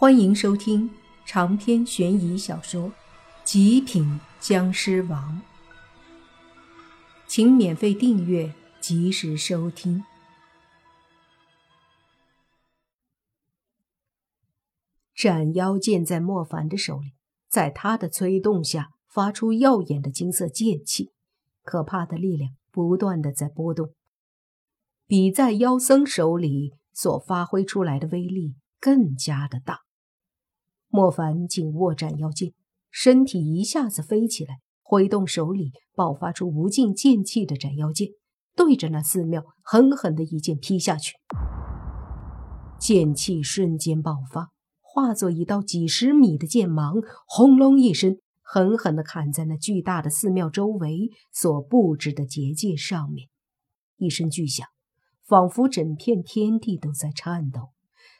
欢迎收听长篇悬疑小说《极品僵尸王》，请免费订阅，及时收听。斩妖剑在莫凡的手里，在他的催动下，发出耀眼的金色剑气，可怕的力量不断的在波动，比在妖僧手里所发挥出来的威力更加的大。莫凡紧握斩妖剑，身体一下子飞起来，挥动手里爆发出无尽剑气的斩妖剑，对着那寺庙狠狠的一剑劈下去。剑气瞬间爆发，化作一道几十米的剑芒，轰隆一声，狠狠的砍在那巨大的寺庙周围所布置的结界上面。一声巨响，仿佛整片天地都在颤抖。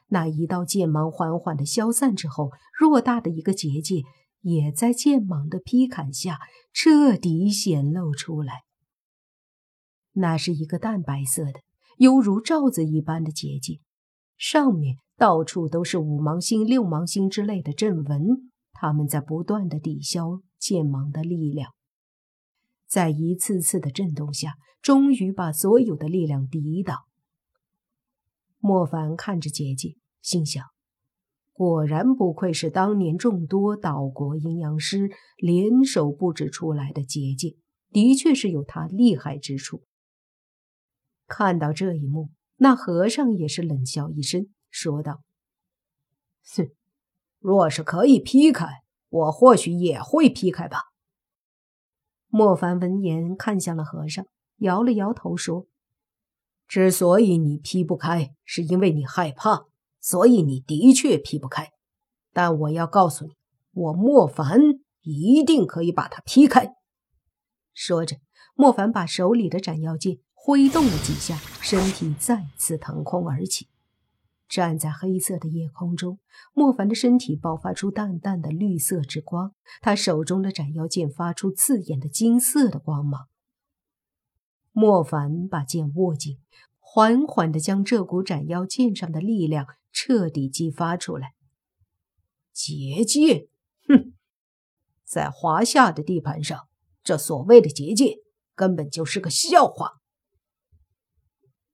那一道剑芒缓缓的消散之后，偌大的一个结界也在剑芒的劈砍下彻底显露出来。那是一个淡白色的，犹如罩子一般的结界，上面到处都是五芒星、六芒星之类的阵纹，它们在不断的抵消剑芒的力量，在一次次的震动下，终于把所有的力量抵挡。莫凡看着结界，心想：果然不愧是当年众多岛国阴阳师联手布置出来的结界，的确是有它厉害之处。看到这一幕，那和尚也是冷笑一声，说道：“哼，若是可以劈开，我或许也会劈开吧。”莫凡闻言看向了和尚，摇了摇头说。之所以你劈不开，是因为你害怕，所以你的确劈不开。但我要告诉你，我莫凡一定可以把它劈开。说着，莫凡把手里的斩妖剑挥动了几下，身体再次腾空而起，站在黑色的夜空中。莫凡的身体爆发出淡淡的绿色之光，他手中的斩妖剑发出刺眼的金色的光芒。莫凡把剑握紧，缓缓地将这股斩妖剑上的力量彻底激发出来。结界，哼，在华夏的地盘上，这所谓的结界根本就是个笑话。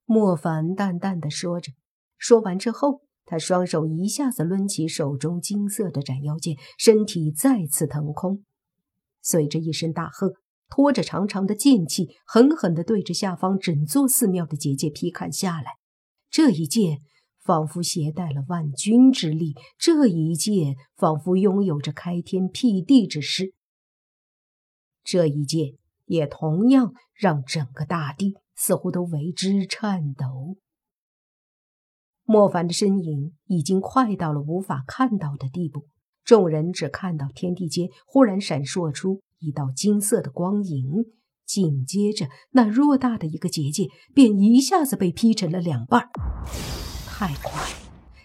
莫凡淡淡的说着，说完之后，他双手一下子抡起手中金色的斩妖剑，身体再次腾空，随着一声大喝。拖着长长的剑气，狠狠地对着下方整座寺庙的结界劈砍下来。这一剑仿佛携带了万钧之力，这一剑仿佛拥有着开天辟地之势。这一剑也同样让整个大地似乎都为之颤抖。莫凡的身影已经快到了无法看到的地步，众人只看到天地间忽然闪烁出。一道金色的光影，紧接着那偌大的一个结界便一下子被劈成了两半。太快了，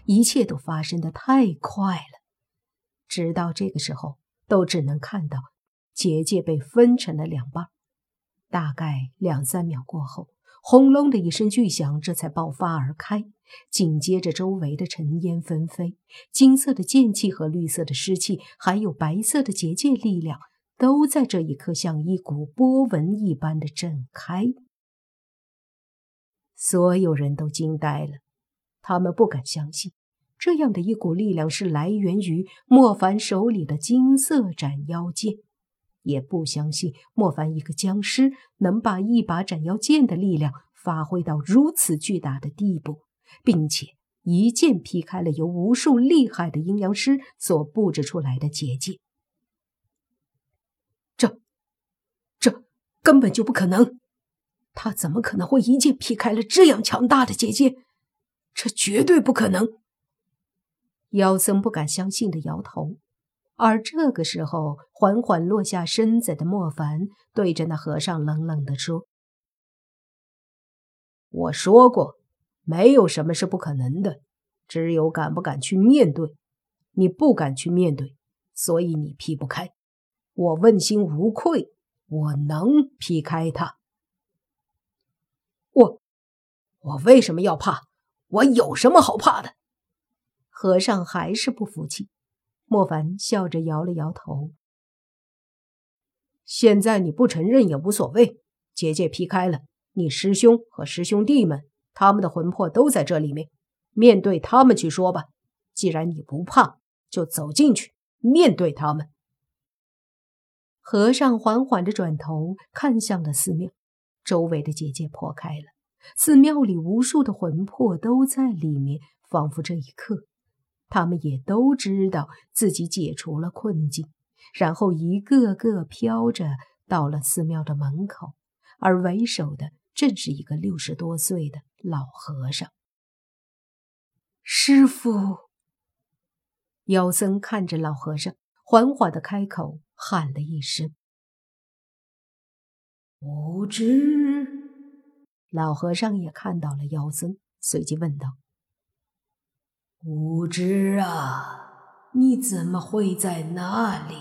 一切都发生的太快了。直到这个时候，都只能看到结界被分成了两半。大概两三秒过后，轰隆的一声巨响，这才爆发而开。紧接着，周围的尘烟纷飞，金色的剑气和绿色的湿气，还有白色的结界力量。都在这一刻像一股波纹一般的震开，所有人都惊呆了，他们不敢相信，这样的一股力量是来源于莫凡手里的金色斩妖剑，也不相信莫凡一个僵尸能把一把斩妖剑的力量发挥到如此巨大的地步，并且一剑劈开了由无数厉害的阴阳师所布置出来的结界。这，这根本就不可能，他怎么可能会一剑劈开了这样强大的结界？这绝对不可能！妖僧不敢相信的摇头。而这个时候，缓缓落下身子的莫凡对着那和尚冷冷地说：“我说过，没有什么是不可能的，只有敢不敢去面对。你不敢去面对，所以你劈不开。我问心无愧。”我能劈开他，我我为什么要怕？我有什么好怕的？和尚还是不服气。莫凡笑着摇了摇头。现在你不承认也无所谓，结界劈开了，你师兄和师兄弟们，他们的魂魄都在这里面，面对他们去说吧。既然你不怕，就走进去，面对他们。和尚缓缓地转头看向了寺庙，周围的结界破开了，寺庙里无数的魂魄都在里面，仿佛这一刻，他们也都知道自己解除了困境，然后一个个飘着到了寺庙的门口，而为首的正是一个六十多岁的老和尚。师傅。妖僧看着老和尚，缓缓的开口喊了一声：“无知。”老和尚也看到了妖僧，随即问道：“无知啊，你怎么会在那里？”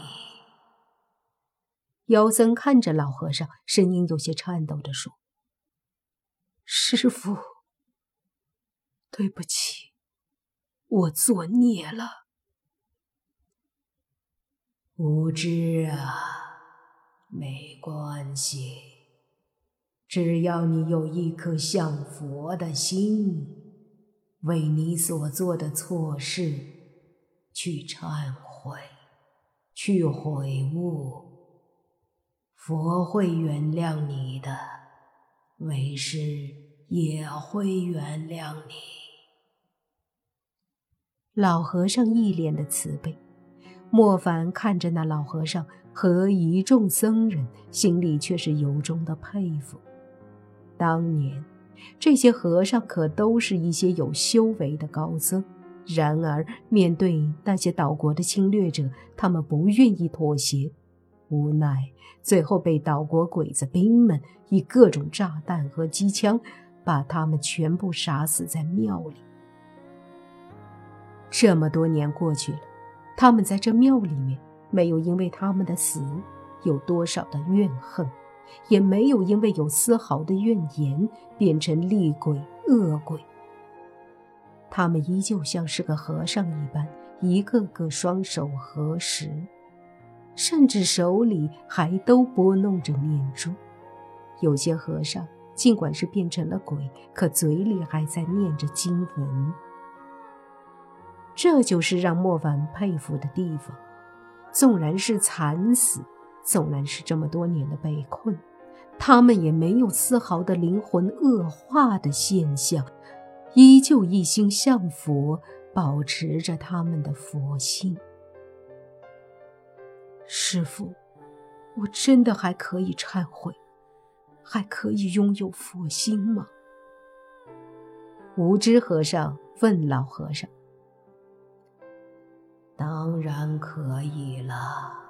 妖僧看着老和尚，声音有些颤抖的说：“师傅，对不起，我作孽了。”无知啊，没关系，只要你有一颗像佛的心，为你所做的错事去忏悔、去悔悟，佛会原谅你的，为师也会原谅你。老和尚一脸的慈悲。莫凡看着那老和尚和一众僧人，心里却是由衷的佩服。当年这些和尚可都是一些有修为的高僧，然而面对那些岛国的侵略者，他们不愿意妥协，无奈最后被岛国鬼子兵们以各种炸弹和机枪把他们全部杀死在庙里。这么多年过去了。他们在这庙里面，没有因为他们的死有多少的怨恨，也没有因为有丝毫的怨言变成厉鬼恶鬼。他们依旧像是个和尚一般，一个个双手合十，甚至手里还都拨弄着念珠。有些和尚尽管是变成了鬼，可嘴里还在念着经文。这就是让莫凡佩服的地方。纵然是惨死，纵然是这么多年的被困，他们也没有丝毫的灵魂恶化的现象，依旧一心向佛，保持着他们的佛性。师傅，我真的还可以忏悔，还可以拥有佛心吗？无知和尚问老和尚。当然可以了。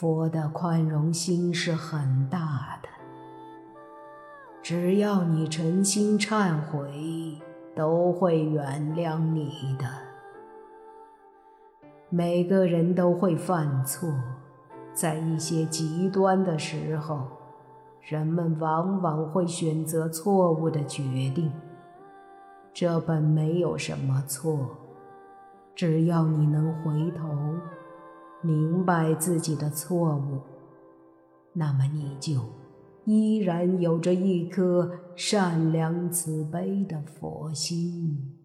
佛的宽容心是很大的，只要你诚心忏悔，都会原谅你的。每个人都会犯错，在一些极端的时候，人们往往会选择错误的决定，这本没有什么错。只要你能回头，明白自己的错误，那么你就依然有着一颗善良慈悲的佛心。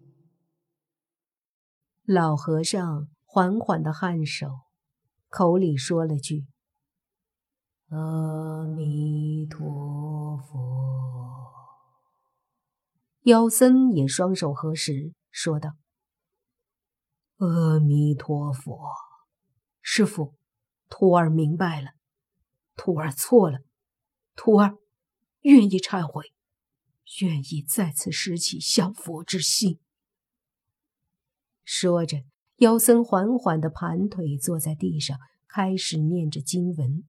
老和尚缓缓的颔首，口里说了句：“阿弥陀佛。”妖僧也双手合十，说道。阿弥陀佛，师傅，徒儿明白了，徒儿错了，徒儿愿意忏悔，愿意再次拾起向佛之心。说着，妖僧缓缓的盘腿坐在地上，开始念着经文。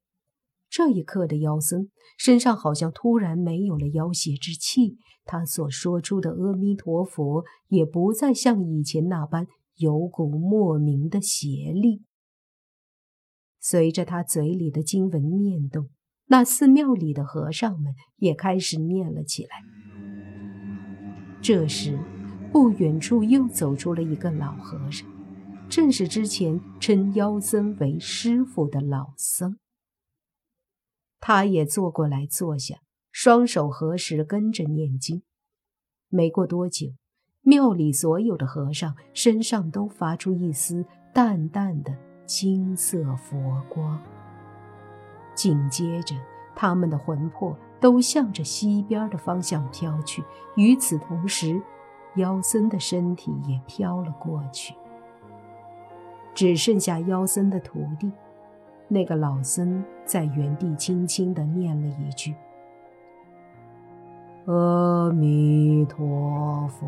这一刻的妖僧身上好像突然没有了妖邪之气，他所说出的阿弥陀佛也不再像以前那般。有股莫名的邪力，随着他嘴里的经文念动，那寺庙里的和尚们也开始念了起来。这时，不远处又走出了一个老和尚，正是之前称妖僧为师傅的老僧。他也坐过来坐下，双手合十，跟着念经。没过多久，庙里所有的和尚身上都发出一丝淡淡的金色佛光。紧接着，他们的魂魄都向着西边的方向飘去。与此同时，妖僧的身体也飘了过去，只剩下妖僧的徒弟。那个老僧在原地轻轻地念了一句：“阿弥陀佛。”